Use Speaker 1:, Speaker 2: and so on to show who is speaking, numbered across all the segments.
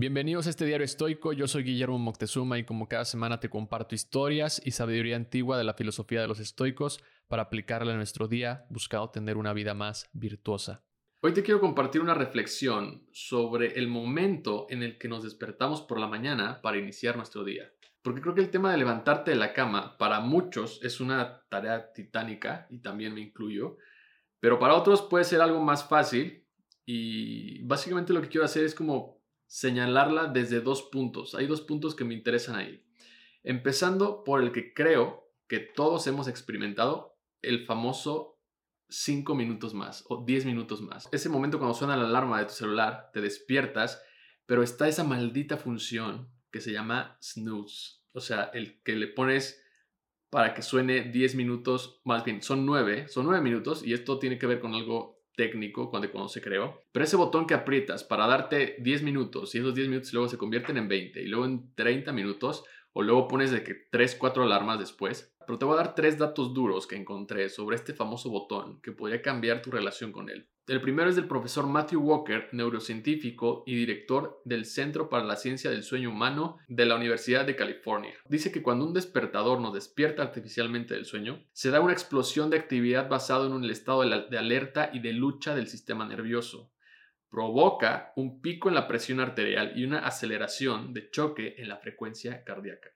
Speaker 1: Bienvenidos a este diario estoico, yo soy Guillermo Moctezuma y como cada semana te comparto historias y sabiduría antigua de la filosofía de los estoicos para aplicarla en nuestro día buscando tener una vida más virtuosa. Hoy te quiero compartir una reflexión sobre el momento en el que nos despertamos por la mañana para iniciar nuestro día. Porque creo que el tema de levantarte de la cama para muchos es una tarea titánica y también me incluyo, pero para otros puede ser algo más fácil y básicamente lo que quiero hacer es como señalarla desde dos puntos. Hay dos puntos que me interesan ahí. Empezando por el que creo que todos hemos experimentado, el famoso 5 minutos más o 10 minutos más. Ese momento cuando suena la alarma de tu celular, te despiertas, pero está esa maldita función que se llama snooze. O sea, el que le pones para que suene 10 minutos, más bien, son 9, son 9 minutos y esto tiene que ver con algo técnico cuando, se creó. Pero ese botón que aprietas para darte 10 minutos y esos 10 minutos luego se convierten en 20 y luego en 30 minutos o luego pones de que 3, 4 alarmas después. Pero te voy a dar tres datos duros que encontré sobre este famoso botón que podría cambiar tu relación con él. El primero es del profesor Matthew Walker, neurocientífico y director del Centro para la Ciencia del Sueño Humano de la Universidad de California. Dice que cuando un despertador nos despierta artificialmente del sueño, se da una explosión de actividad basada en un estado de alerta y de lucha del sistema nervioso. Provoca un pico en la presión arterial y una aceleración de choque en la frecuencia cardíaca.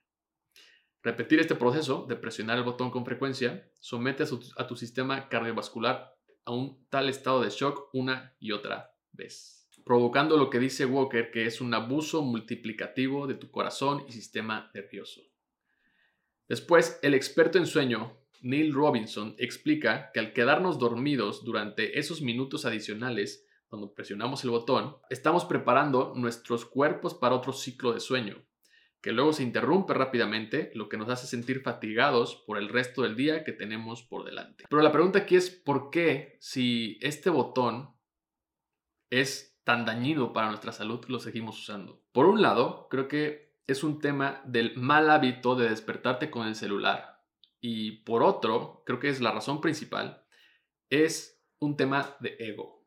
Speaker 1: Repetir este proceso de presionar el botón con frecuencia somete a, tu sistema cardiovascular a un tal estado de shock una y otra vez, provocando lo que dice Walker que es un abuso multiplicativo de tu corazón y sistema nervioso. Después, el experto en sueño, Neil Robinson, explica que al quedarnos dormidos durante esos minutos adicionales, cuando presionamos el botón, estamos preparando nuestros cuerpos para otro ciclo de sueño, que luego se interrumpe rápidamente, lo que nos hace sentir fatigados por el resto del día que tenemos por delante. Pero la pregunta aquí es, ¿por qué si este botón es tan dañino para nuestra salud, lo seguimos usando? Por un lado, creo que es un tema del mal hábito de despertarte con el celular. Y por otro, creo que es la razón principal, es un tema de ego.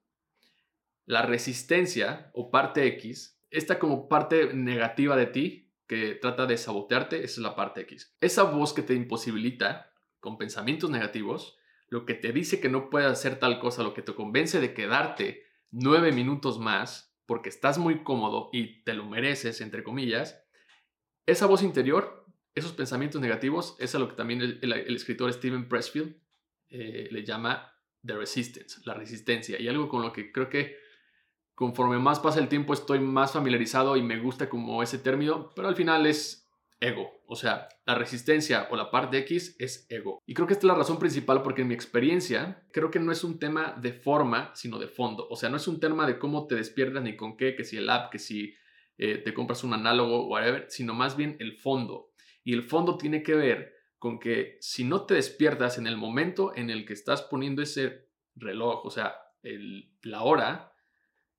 Speaker 1: La resistencia o parte X, esta como parte negativa de ti, que trata de sabotearte, esa es la parte X. Esa voz que te imposibilita con pensamientos negativos, lo que te dice que no puedes hacer tal cosa, lo que te convence de quedarte nueve minutos más porque estás muy cómodo y te lo mereces, entre comillas, esa voz interior, esos pensamientos negativos, es a lo que también el, escritor Steven Pressfield eh, le llama the resistance, la resistencia, y algo con lo que creo que conforme más pasa el tiempo estoy más familiarizado y me gusta como ese término, pero al final es ego. O sea, la resistencia o la parte X es ego. Y creo que esta es la razón principal porque en mi experiencia creo que no es un tema de forma, sino de fondo. O sea, no es un tema de cómo te despiertas ni con qué, que si el app, que si eh, te compras un análogo, whatever, sino más bien el fondo. Y el fondo tiene que ver con que si no te despiertas en el momento en el que estás poniendo ese reloj, o sea, la hora,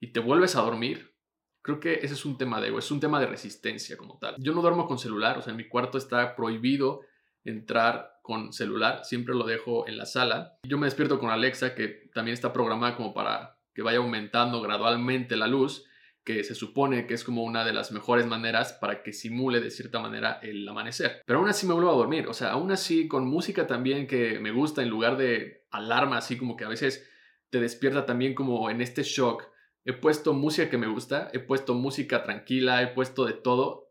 Speaker 1: y te vuelves a dormir, creo que ese es un tema de ego, es un tema de resistencia como tal. Yo no duermo con celular, o sea, en mi cuarto está prohibido entrar con celular, siempre lo dejo en la sala. Yo me despierto con Alexa, que también está programada como para que vaya aumentando gradualmente la luz, que se supone que es como una de las mejores maneras para que simule de cierta manera el amanecer. Pero aún así me vuelvo a dormir, o sea, aún así con música también que me gusta en lugar de alarma, así como que a veces te despierta también como en este shock He puesto música que me gusta, he puesto música tranquila, he puesto de todo.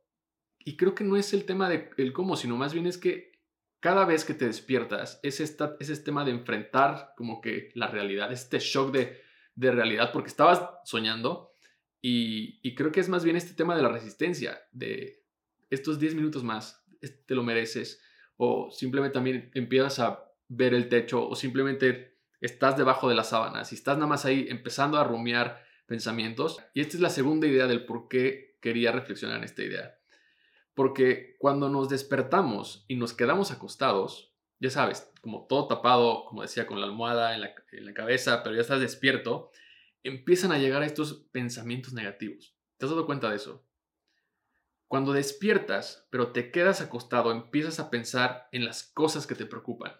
Speaker 1: Y creo que no es el tema de el cómo, sino más bien es que cada vez que te despiertas es, esta, es este tema de enfrentar como que la realidad, este shock de, de realidad, porque estabas soñando. Y, y, creo que es más bien este tema de la resistencia, de estos 10 minutos más, te lo mereces. O simplemente también empiezas a ver el techo, o simplemente estás debajo de las sábanas y estás nada más ahí empezando a rumiar pensamientos. Y esta es la segunda idea del por qué quería reflexionar en esta idea. Porque cuando nos despertamos y nos quedamos acostados, ya sabes, como todo tapado, como decía, con la almohada en la, cabeza, pero ya estás despierto, empiezan a llegar estos pensamientos negativos. ¿Te has dado cuenta de eso? Cuando despiertas, pero te quedas acostado, empiezas a pensar en las cosas que te preocupan.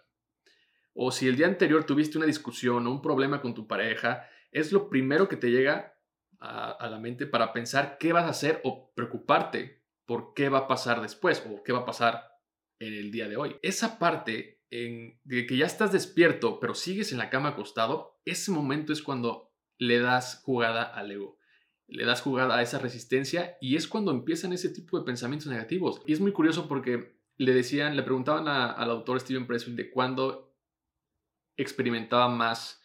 Speaker 1: O si el día anterior tuviste una discusión o un problema con tu pareja es lo primero que te llega a, la mente para pensar qué vas a hacer o preocuparte por qué va a pasar después o qué va a pasar en el día de hoy. Esa parte en, de que ya estás despierto, pero sigues en la cama acostado, ese momento es cuando le das jugada al ego. Le das jugada a esa resistencia y es cuando empiezan ese tipo de pensamientos negativos. Y es muy curioso porque le decían, le preguntaban al autor Steven Pressfield de cuándo experimentaba más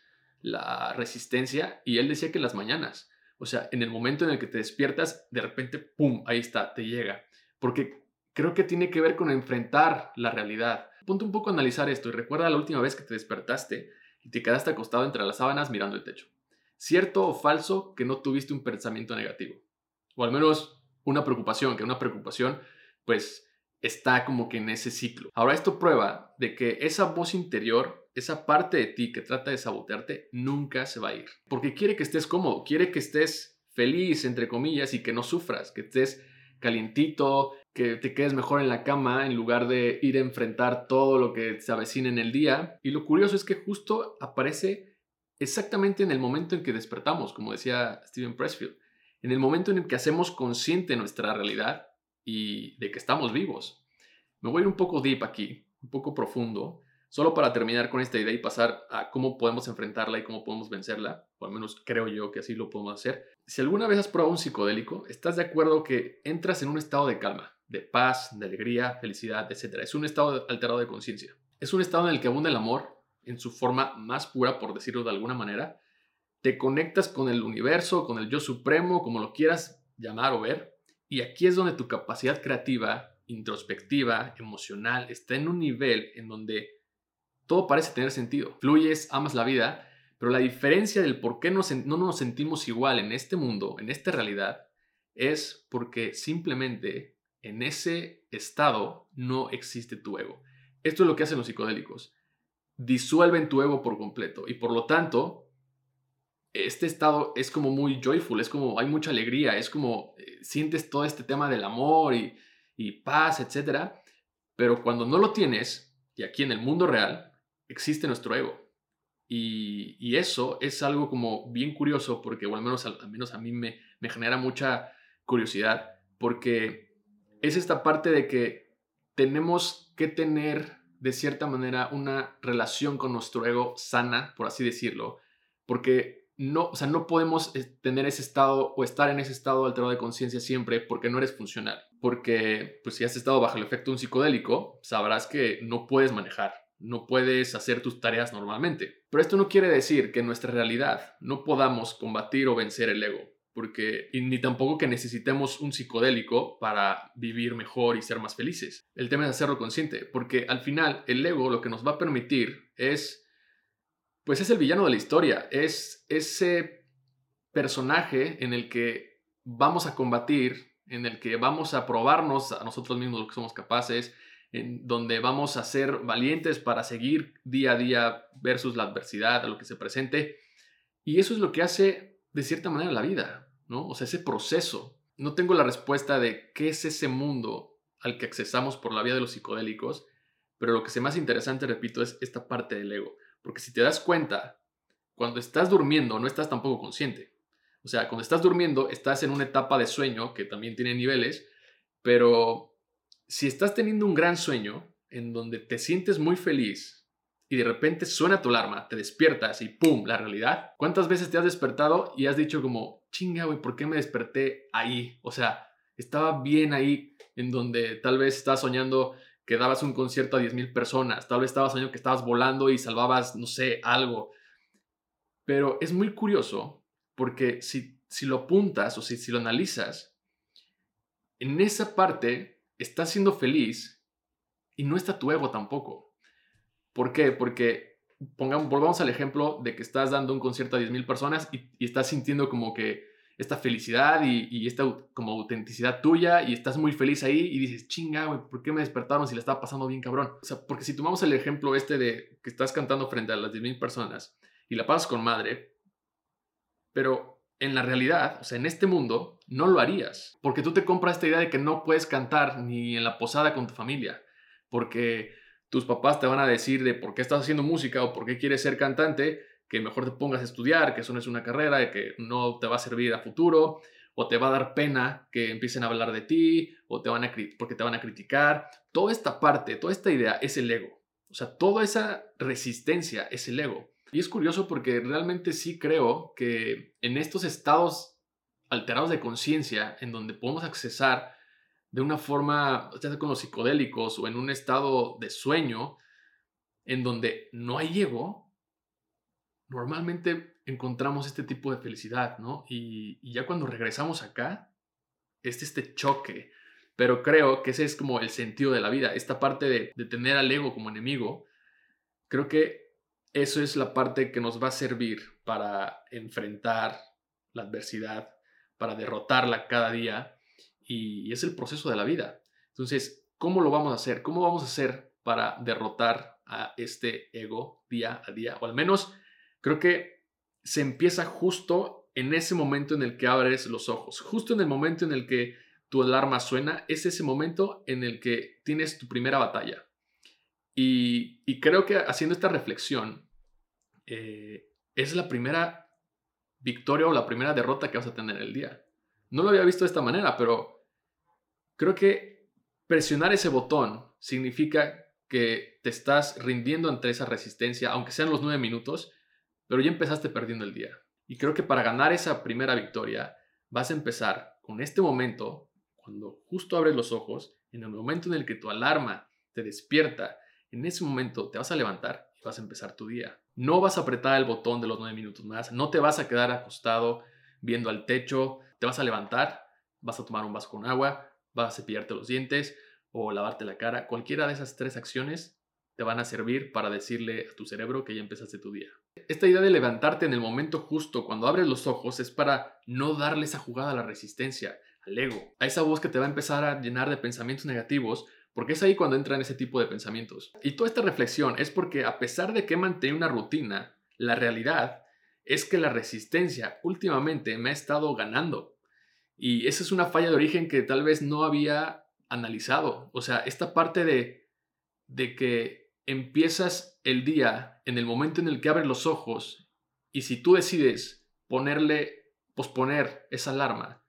Speaker 1: la resistencia y él decía que las mañanas. O sea, en el momento en el que te despiertas, de repente, ¡pum!, ahí está, te llega. Porque creo que tiene que ver con enfrentar la realidad. Ponte un poco a analizar esto y recuerda la última vez que te despertaste y te quedaste acostado entre las sábanas mirando el techo. ¿Cierto o falso que no tuviste un pensamiento negativo? O al menos una preocupación, que una preocupación pues está como que en ese ciclo. Ahora esto prueba de que esa voz interior, esa parte de ti que trata de sabotearte, nunca se va a ir. Porque quiere que estés cómodo, quiere que estés feliz, entre comillas, y que no sufras, que estés calientito, que te quedes mejor en la cama en lugar de ir a enfrentar todo lo que se avecina en el día. Y lo curioso es que justo aparece exactamente en el momento en que despertamos, como decía Steven Pressfield, en el momento en el que hacemos consciente nuestra realidad y de que estamos vivos. Me voy a ir un poco deep aquí, un poco profundo, solo para terminar con esta idea y pasar a cómo podemos enfrentarla y cómo podemos vencerla, o al menos creo yo que así lo podemos hacer. Si alguna vez has probado un psicodélico, estás de acuerdo que entras en un estado de calma, de paz, de alegría, felicidad, etc. Es un estado alterado de conciencia. Es un estado en el que abunda el amor en su forma más pura, por decirlo de alguna manera. Te conectas con el universo, con el yo supremo, como lo quieras llamar o ver. Y aquí es donde tu capacidad creativa, introspectiva, emocional, está en un nivel en donde todo parece tener sentido. Fluyes, amas la vida, pero la diferencia del por qué no, no nos sentimos igual en este mundo, en esta realidad, es porque simplemente en ese estado no existe tu ego. Esto es lo que hacen los psicodélicos. Disuelven tu ego por completo y por lo tanto, este estado es como muy joyful, es como hay mucha alegría, es como eh, sientes todo este tema del amor y, paz, etc. Pero cuando no lo tienes, y aquí en el mundo real, existe nuestro ego. Y, eso es algo como bien curioso porque, o al menos, al, menos a mí me, me genera mucha curiosidad porque es esta parte de que tenemos que tener de cierta manera una relación con nuestro ego sana, por así decirlo, porque no, o sea, no podemos eh, tener ese estado o estar en ese estado alterado de conciencia siempre porque no eres funcional. Porque, pues, si has estado bajo el efecto de un psicodélico, sabrás que no puedes manejar, no puedes hacer tus tareas normalmente. Pero esto no quiere decir que en nuestra realidad no podamos combatir o vencer el ego, porque ni tampoco que necesitemos un psicodélico para vivir mejor y ser más felices. El tema es hacerlo consciente, porque al final el ego lo que nos va a permitir es, pues es el villano de la historia, es ese personaje en el que vamos a combatir, en el que vamos a probarnos a nosotros mismos lo que somos capaces, en donde vamos a ser valientes para seguir día a día versus la adversidad, a lo que se presente. Y eso es lo que hace de cierta manera la vida, ¿no? O sea, ese proceso. No tengo la respuesta de qué es ese mundo al que accesamos por la vía de los psicodélicos, pero lo que es más interesante, repito, es esta parte del ego. Porque si te das cuenta, cuando estás durmiendo no estás tampoco consciente. O sea, cuando estás durmiendo estás en una etapa de sueño que también tiene niveles, pero si estás teniendo un gran sueño en donde te sientes muy feliz y de repente suena tu alarma, te despiertas y ¡pum! la realidad. ¿Cuántas veces te has despertado y has dicho como, chinga, güey, ¿por qué me desperté ahí? O sea, estaba bien ahí en donde tal vez estás soñando que dabas un concierto a 10.000 personas, tal vez estabas soñando que estabas volando y salvabas, no sé, algo. Pero es muy curioso porque si, si lo apuntas o si, si lo analizas, en esa parte estás siendo feliz y no está tu ego tampoco. ¿Por qué? Porque pongamos, volvamos al ejemplo de que estás dando un concierto a 10.000 personas y, estás sintiendo como que esta felicidad y, esta como autenticidad tuya y estás muy feliz ahí y dices, chinga, güey, ¿por qué me despertaron si la estaba pasando bien cabrón? O sea, porque si tomamos el ejemplo este de que estás cantando frente a las 10.000 personas y la pasas con madre, pero en la realidad, o sea, en este mundo, no lo harías. Porque tú te compras esta idea de que no puedes cantar ni en la posada con tu familia. Porque tus papás te van a decir de por qué estás haciendo música o por qué quieres ser cantante, que mejor te pongas a estudiar, que eso no es una carrera, que no te va a servir a futuro, o te va a dar pena que empiecen a hablar de ti, o te van a porque te van a criticar. Toda esta parte, toda esta idea es el ego. O sea, toda esa resistencia es el ego. Y es curioso porque realmente sí creo que en estos estados alterados de conciencia, en donde podemos accesar de una forma, ya sea con los psicodélicos o en un estado de sueño, en donde no hay ego, normalmente encontramos este tipo de felicidad, ¿no? Y, ya cuando regresamos acá, es este choque. Pero creo que ese es como el sentido de la vida, esta parte de, de tener al ego como enemigo. Creo que eso es la parte que nos va a servir para enfrentar la adversidad, para derrotarla cada día y, es el proceso de la vida. Entonces, ¿cómo lo vamos a hacer? ¿Cómo vamos a hacer para derrotar a este ego día a día? O al menos creo que se empieza justo en ese momento en el que abres los ojos, justo en el momento en el que tu alarma suena, es ese momento en el que tienes tu primera batalla. Y, creo que haciendo esta reflexión, eh, es la primera victoria o la primera derrota que vas a tener el día. No lo había visto de esta manera, pero creo que presionar ese botón significa que te estás rindiendo ante esa resistencia, aunque sean los nueve minutos, pero ya empezaste perdiendo el día. Y creo que para ganar esa primera victoria vas a empezar con este momento, cuando justo abres los ojos, en el momento en el que tu alarma te despierta, en ese momento te vas a levantar y vas a empezar tu día. No vas a apretar el botón de los nueve minutos más, no te vas a quedar acostado viendo al techo, te vas a levantar, vas a tomar un vaso con agua, vas a cepillarte los dientes o lavarte la cara. Cualquiera de esas tres acciones te van a servir para decirle a tu cerebro que ya empezaste tu día. Esta idea de levantarte en el momento justo cuando abres los ojos es para no darle esa jugada a la resistencia, al ego, a esa voz que te va a empezar a llenar de pensamientos negativos porque es ahí cuando entran ese tipo de pensamientos. Y toda esta reflexión es porque a pesar de que mantengo una rutina, la realidad es que la resistencia últimamente me ha estado ganando. Y esa es una falla de origen que tal vez no había analizado. O sea, esta parte de, de que empiezas el día en el momento en el que abres los ojos y si tú decides ponerle, posponer esa alarma,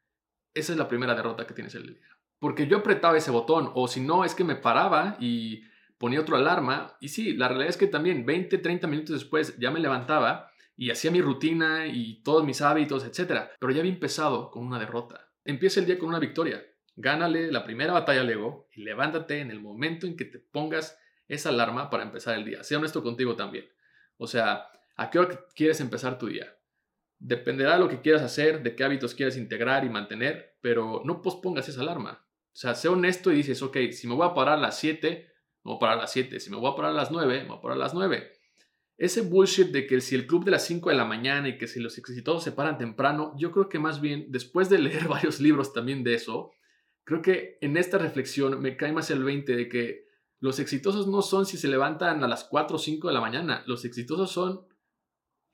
Speaker 1: esa es la primera derrota que tienes el día porque yo apretaba ese botón o si no es que me paraba y ponía otra alarma y sí, la realidad es que también 20, 30 minutos después ya me levantaba y hacía mi rutina y todos mis hábitos, etc. Pero ya había empezado con una derrota. Empieza el día con una victoria. Gánale la primera batalla al ego y levántate en el momento en que te pongas esa alarma para empezar el día. Sea honesto contigo también. O sea, ¿a qué hora quieres empezar tu día? Dependerá de lo que quieras hacer, de qué hábitos quieres integrar y mantener, pero no pospongas esa alarma. O sea, sé honesto y dices, ok, si me voy a parar a las 7, me voy a parar a las 7. Si me voy a parar a las 9, me voy a parar a las 9. Ese bullshit de que si el club de las 5 de la mañana y que si los exitosos se paran temprano, yo creo que más bien, después de leer varios libros también de eso, creo que en esta reflexión me cae más el 20 de que los exitosos no son si se levantan a las 4 o 5 de la mañana. Los exitosos son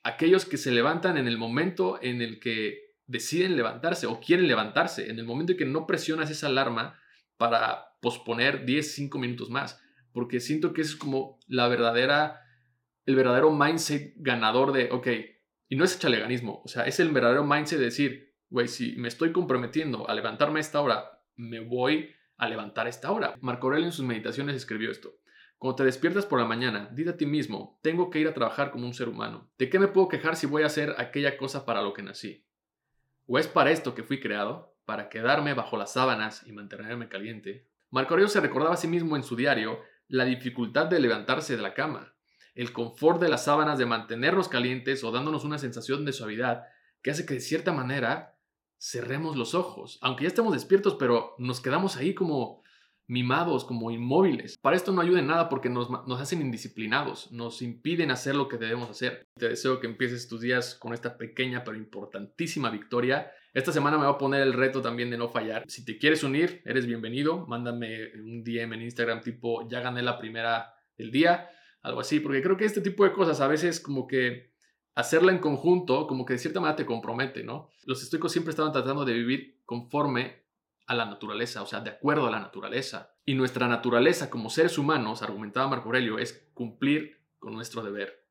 Speaker 1: aquellos que se levantan en el momento en el que deciden levantarse o quieren levantarse en el momento en que no presionas esa alarma para posponer 10, 5 minutos más. Porque siento que es como la verdadera, el verdadero mindset ganador de, ok, y no es chaleganismo, o sea, es el verdadero mindset de decir, güey, si me estoy comprometiendo a levantarme a esta hora, me voy a levantar esta hora. Marco Aurelio en sus meditaciones escribió esto. Cuando te despiertas por la mañana, dite a ti mismo, tengo que ir a trabajar como un ser humano. ¿De qué me puedo quejar si voy a hacer aquella cosa para lo que nací? ¿O es para esto que fui creado? ¿Para quedarme bajo las sábanas y mantenerme caliente? Marco Aurelio se recordaba a sí mismo en su diario la dificultad de levantarse de la cama, el confort de las sábanas de mantenernos calientes o dándonos una sensación de suavidad que hace que de cierta manera cerremos los ojos, aunque ya estemos despiertos, pero nos quedamos ahí como mimados, como inmóviles. Para esto no ayuda en nada porque nos, nos, hacen indisciplinados, nos impiden hacer lo que debemos hacer. Te deseo que empieces tus días con esta pequeña pero importantísima victoria. Esta semana me voy a poner el reto también de no fallar. Si te quieres unir, eres bienvenido. Mándame un DM en Instagram tipo ya gané la primera del día, algo así, porque creo que este tipo de cosas a veces como que hacerla en conjunto, como que de cierta manera te compromete, ¿no? Los estoicos siempre estaban tratando de vivir conforme a la naturaleza, o sea, de acuerdo a la naturaleza. Y nuestra naturaleza como seres humanos, argumentaba Marco Aurelio, es cumplir con nuestro deber,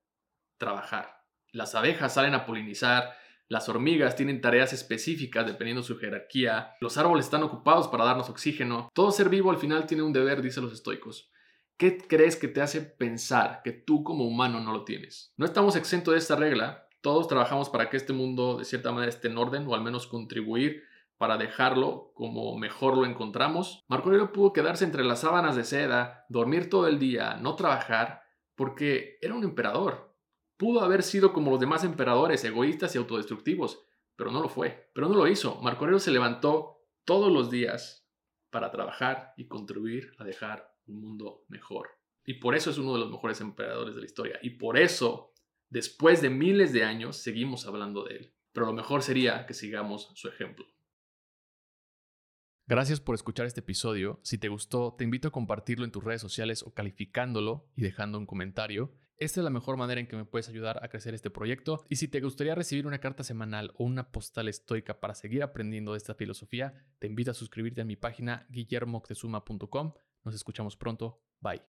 Speaker 1: trabajar. Las abejas salen a polinizar, las hormigas tienen tareas específicas dependiendo de su jerarquía, los árboles están ocupados para darnos oxígeno, todo ser vivo al final tiene un deber, dicen los estoicos. ¿Qué crees que te hace pensar que tú como humano no lo tienes? No estamos exentos de esta regla, todos trabajamos para que este mundo de cierta manera esté en orden o al menos contribuir para dejarlo como mejor lo encontramos. Marco Aurelio pudo quedarse entre las sábanas de seda, dormir todo el día, no trabajar, porque era un emperador. Pudo haber sido como los demás emperadores, egoístas y autodestructivos, pero no lo fue. Pero no lo hizo. Marco Aurelio se levantó todos los días para trabajar y contribuir a dejar un mundo mejor. Y por eso es uno de los mejores emperadores de la historia. Y por eso, después de miles de años, seguimos hablando de él. Pero lo mejor sería que sigamos su ejemplo. Gracias por escuchar este episodio. Si te gustó, te invito a compartirlo en tus redes sociales o calificándolo y dejando un comentario. Esta es la mejor manera en que me puedes ayudar a crecer este proyecto. Y si te gustaría recibir una carta semanal o una postal estoica para seguir aprendiendo de esta filosofía, te invito a suscribirte a mi página guillermoctezuma.com. Nos escuchamos pronto. Bye.